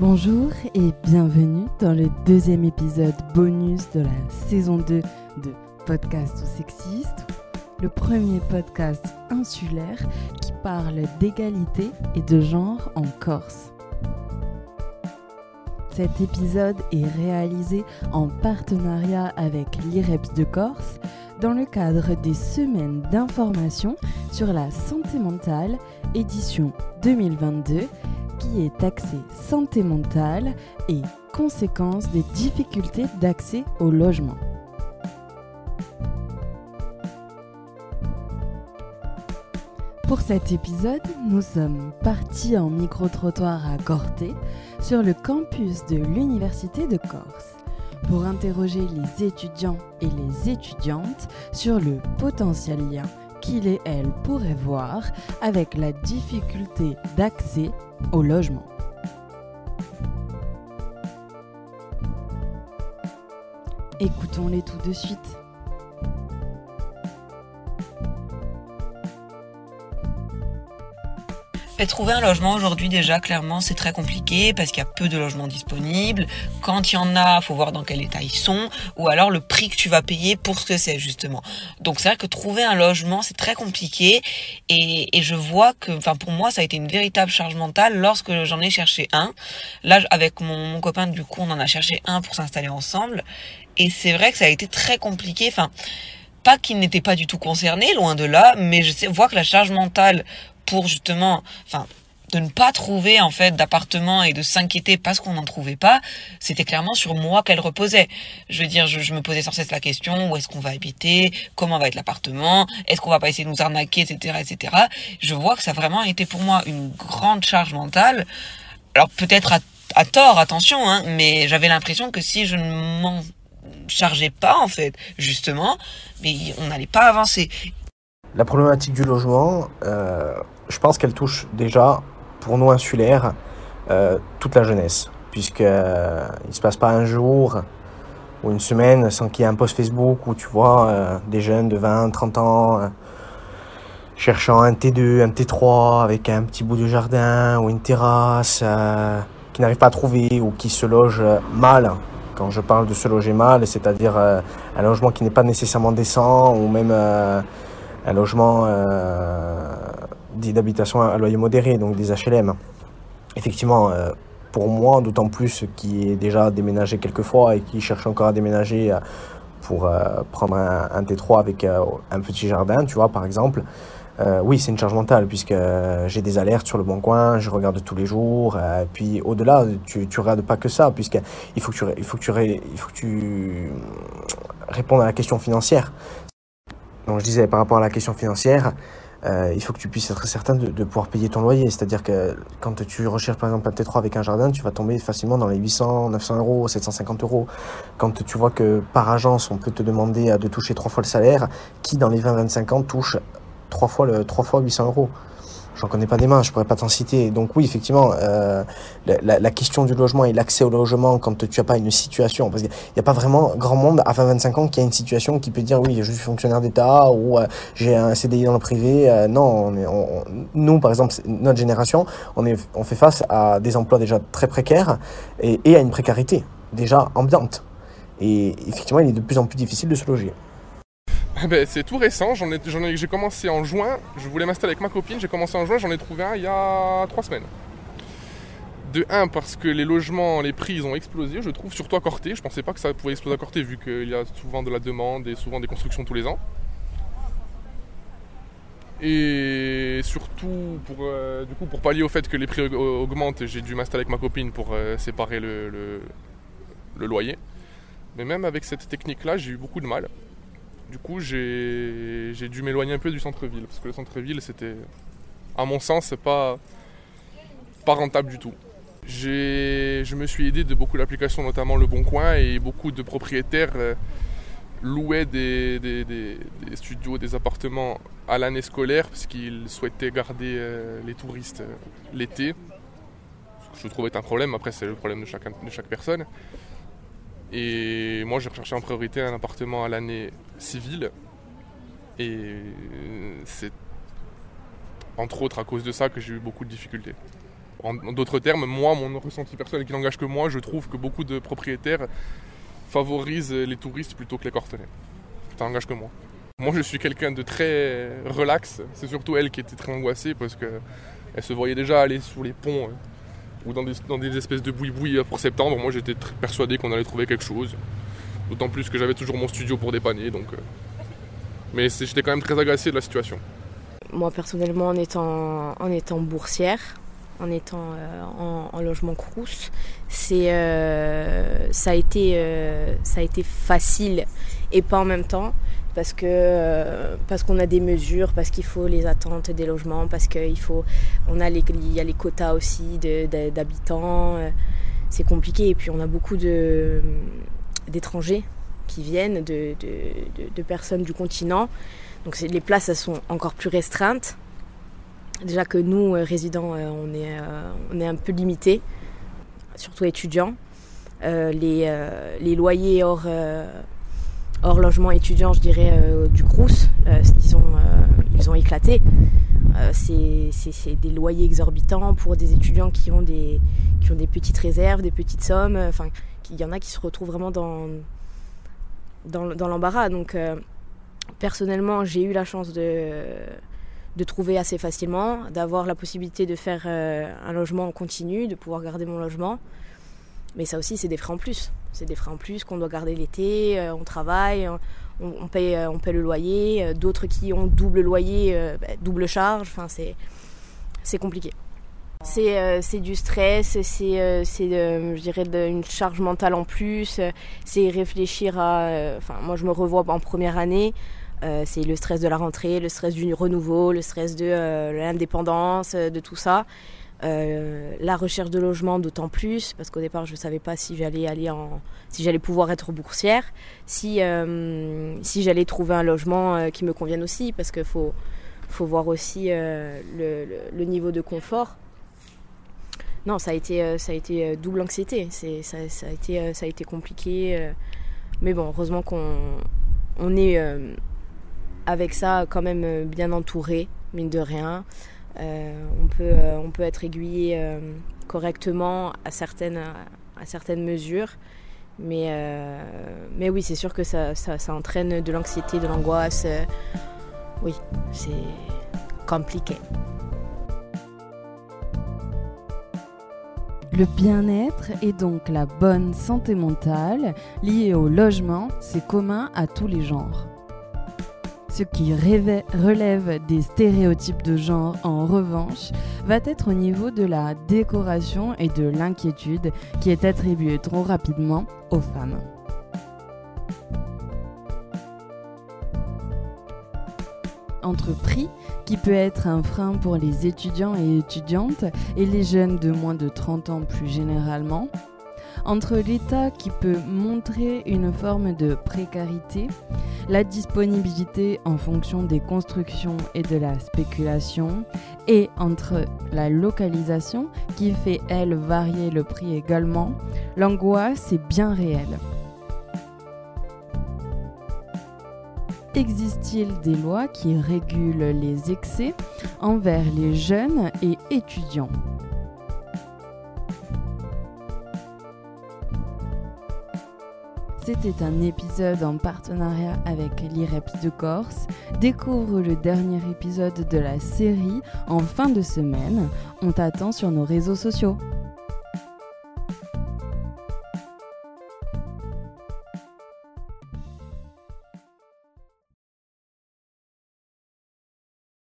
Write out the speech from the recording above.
Bonjour et bienvenue dans le deuxième épisode bonus de la saison 2 de Podcast ou Sexiste, le premier podcast insulaire qui parle d'égalité et de genre en Corse. Cet épisode est réalisé en partenariat avec l'IREPS de Corse dans le cadre des semaines d'information sur la santé mentale, édition 2022 qui est axé santé mentale et conséquences des difficultés d'accès au logement. Pour cet épisode, nous sommes partis en micro-trottoir à Gorté, sur le campus de l'Université de Corse, pour interroger les étudiants et les étudiantes sur le potentiel lien qu'il et elle pourraient voir avec la difficulté d'accès au logement. Écoutons-les tout de suite. Trouver un logement aujourd'hui déjà clairement c'est très compliqué parce qu'il y a peu de logements disponibles. Quand il y en a, faut voir dans quel état ils sont ou alors le prix que tu vas payer pour ce que c'est justement. Donc c'est vrai que trouver un logement c'est très compliqué et, je vois que, enfin pour moi ça a été une véritable charge mentale lorsque j'en ai cherché un. Là avec mon, mon copain du coup on en a cherché un pour s'installer ensemble et c'est vrai que ça a été très compliqué. Enfin pas qu'il n'était pas du tout concerné, loin de là, mais je vois que la charge mentale pour justement, enfin, de ne pas trouver en fait d'appartement et de s'inquiéter parce qu'on n'en trouvait pas, c'était clairement sur moi qu'elle reposait. Je veux dire, je, me posais sans cesse la question où est-ce qu'on va habiter, comment va être l'appartement, est-ce qu'on va pas essayer de nous arnaquer, etc., etc. Je vois que ça a vraiment été pour moi une grande charge mentale. Alors peut-être à, tort, attention, hein, mais j'avais l'impression que si je ne m'en chargeais pas en fait, justement, mais on n'allait pas avancer. La problématique du logement, euh, je pense qu'elle touche déjà, pour nous insulaires, euh, toute la jeunesse. Puisqu'il euh, ne se passe pas un jour ou une semaine sans qu'il y ait un post Facebook où tu vois des jeunes de 20, 30 ans cherchant un T2, un T3 avec un petit bout de jardin ou une terrasse qui n'arrivent pas à trouver ou qui se logent mal. Quand je parle de se loger mal, c'est-à-dire un logement qui n'est pas nécessairement décent ou même un logement euh, d'habitation à loyer modéré, donc des HLM. Effectivement, euh, pour moi, d'autant plus qui est déjà déménagé quelques fois et qui cherche encore à déménager euh, pour prendre un, T3 avec un petit jardin, tu vois, par exemple. oui, c'est une charge mentale puisque j'ai des alertes sur le bon coin, je regarde tous les jours. puis au-delà, tu ne regardes pas que ça, puisqu'il il faut que tu, il faut que tu répondes à la question financière. Je disais par rapport à la question financière, euh, il faut que tu puisses être certain de, pouvoir payer ton loyer. C'est-à-dire que quand tu recherches par exemple un T3 avec un jardin, tu vas tomber facilement dans les 800, 900 euros, 750 euros. Quand tu vois que par agence, on peut te demander de toucher trois fois le salaire, qui dans les 20-25 ans touche trois fois, le, trois fois 800 euros J'en connais pas des mains, je pourrais pas t'en citer. Donc oui, effectivement, euh, la, la, question du logement et l'accès au logement quand tu as pas une situation, parce qu'il n'y a pas vraiment grand monde à 20-25 ans qui a une situation qui peut dire oui, je suis fonctionnaire d'État ou euh, j'ai un CDI dans le privé. Euh, non, on est, on, nous, par exemple, notre génération, on, est, on fait face à des emplois déjà très précaires et, et à une précarité déjà ambiante. Et effectivement, il est de plus en plus difficile de se loger. Ah ben, c'est tout récent, j'en ai, j'ai commencé en juin, je voulais m'installer avec ma copine, j'ai commencé en juin, j'en ai trouvé un il y a trois semaines. De un, parce que les logements, les prix, ils ont explosé, je trouve, surtout à Corté. Je pensais pas que ça pouvait exploser à Corté, vu qu'il y a souvent de la demande et souvent des constructions tous les ans. Et surtout, pour, euh, du coup, pour pallier au fait que les prix augmentent, j'ai dû m'installer avec ma copine pour euh, séparer le, le loyer. Mais même avec cette technique-là, j'ai eu beaucoup de mal. Du coup, j'ai dû m'éloigner un peu du centre-ville, parce que le centre-ville, c'était, à mon sens, pas, rentable du tout. Je me suis aidé de beaucoup d'applications, notamment Le Bon Coin, et beaucoup de propriétaires euh, louaient des, studios, des appartements à l'année scolaire, parce qu'ils souhaitaient garder euh, les touristes euh, l'été. Ce que je trouve être un problème, après c'est le problème de, de chaque personne. Et moi, j'ai recherché en priorité un appartement à l'année civile. Et c'est entre autres à cause de ça que j'ai eu beaucoup de difficultés. En d'autres termes, moi, mon ressenti personnel qui n'engage que moi, je trouve que beaucoup de propriétaires favorisent les touristes plutôt que les Cortenais. Ça n'engage que moi. Moi, je suis quelqu'un de très relax. C'est surtout elle qui était très angoissée parce qu'elle se voyait déjà aller sous les ponts euh, ou dans des, dans des espèces de boui-boui pour septembre. Moi, j'étais persuadé qu'on allait trouver quelque chose. D'autant plus que j'avais toujours mon studio pour dépanner. Donc, euh, Mais j'étais quand même très agacé de la situation. Moi personnellement en étant, en étant boursière, en étant euh, en, en logement crous, euh, ça a été ça a été facile et pas en même temps parce que parce qu'on a des mesures, parce qu'il faut les attentes des logements, parce qu'il faut on a les il y a les quotas aussi d'habitants, c'est compliqué et puis on a beaucoup de d'étrangers qui viennent de, personnes du continent. Donc les places elles sont encore plus restreintes. Déjà que nous, euh, résidents, euh, on, est, euh, on est un peu limités, surtout étudiants. Les, loyers hors, logement étudiant, je dirais, du Crous, ils ont éclaté. Euh, c'est des loyers exorbitants pour des étudiants qui ont des, qui ont des petites réserves, des petites sommes. euh, Enfin, il y en a qui se retrouvent vraiment dans, dans, dans l'embarras. Donc, euh, personnellement, j'ai eu la chance de, de trouver assez facilement, d'avoir la possibilité de faire euh, un logement en continu, de pouvoir garder mon logement. Mais ça aussi, c'est des frais en plus. C'est des frais en plus qu'on doit garder l'été, euh, on travaille, on, on paye, euh, on paye le loyer. euh, D'autres qui ont double loyer, euh, bah, double charge. Enfin, c'est, compliqué. C'est, euh, du stress, c'est, euh, euh, je dirais, une charge mentale en plus. euh, c'est réfléchir à. euh, Enfin, moi, je me revois en première année. Euh, c'est le stress de la rentrée, le stress du renouveau, le stress de euh, l'indépendance, euh, de tout ça. Euh, la recherche de logement d'autant plus parce qu'au départ je ne savais pas si j'allais aller en si j'allais pouvoir être boursière si euh, si j'allais trouver un logement euh, qui me convienne aussi parce qu'il faut faut voir aussi le, niveau de confort. Non ça a été ça a été double anxiété. C'est ça, ça a été ça a été compliqué mais bon heureusement qu'on on est avec ça quand même bien entouré, mine de rien. Euh, on, peut, euh, on peut être aiguillé euh, correctement à certaines, mesures. Mais, oui, c'est sûr que ça, ça, entraîne de l'anxiété, de l'angoisse. oui, c'est compliqué. Le bien-être et donc la bonne santé mentale liée au logement, c'est commun à tous les genres. Ce qui relève des stéréotypes de genre, en revanche, va être au niveau de la décoration et de l'inquiétude qui est attribuée trop rapidement aux femmes. Entre prix, qui peut être un frein pour les étudiants et étudiantes, et les jeunes de moins de 30 ans plus généralement, entre l'État qui peut montrer une forme de précarité, la disponibilité en fonction des constructions et de la spéculation, et entre la localisation qui fait, elle, varier le prix également, l'angoisse est bien réelle. Existe-t-il des lois qui régulent les excès envers les jeunes et étudiants? C'était un épisode en partenariat avec l'IREPS de Corse. Découvre le dernier épisode de la série en fin de semaine. On t'attend sur nos réseaux sociaux.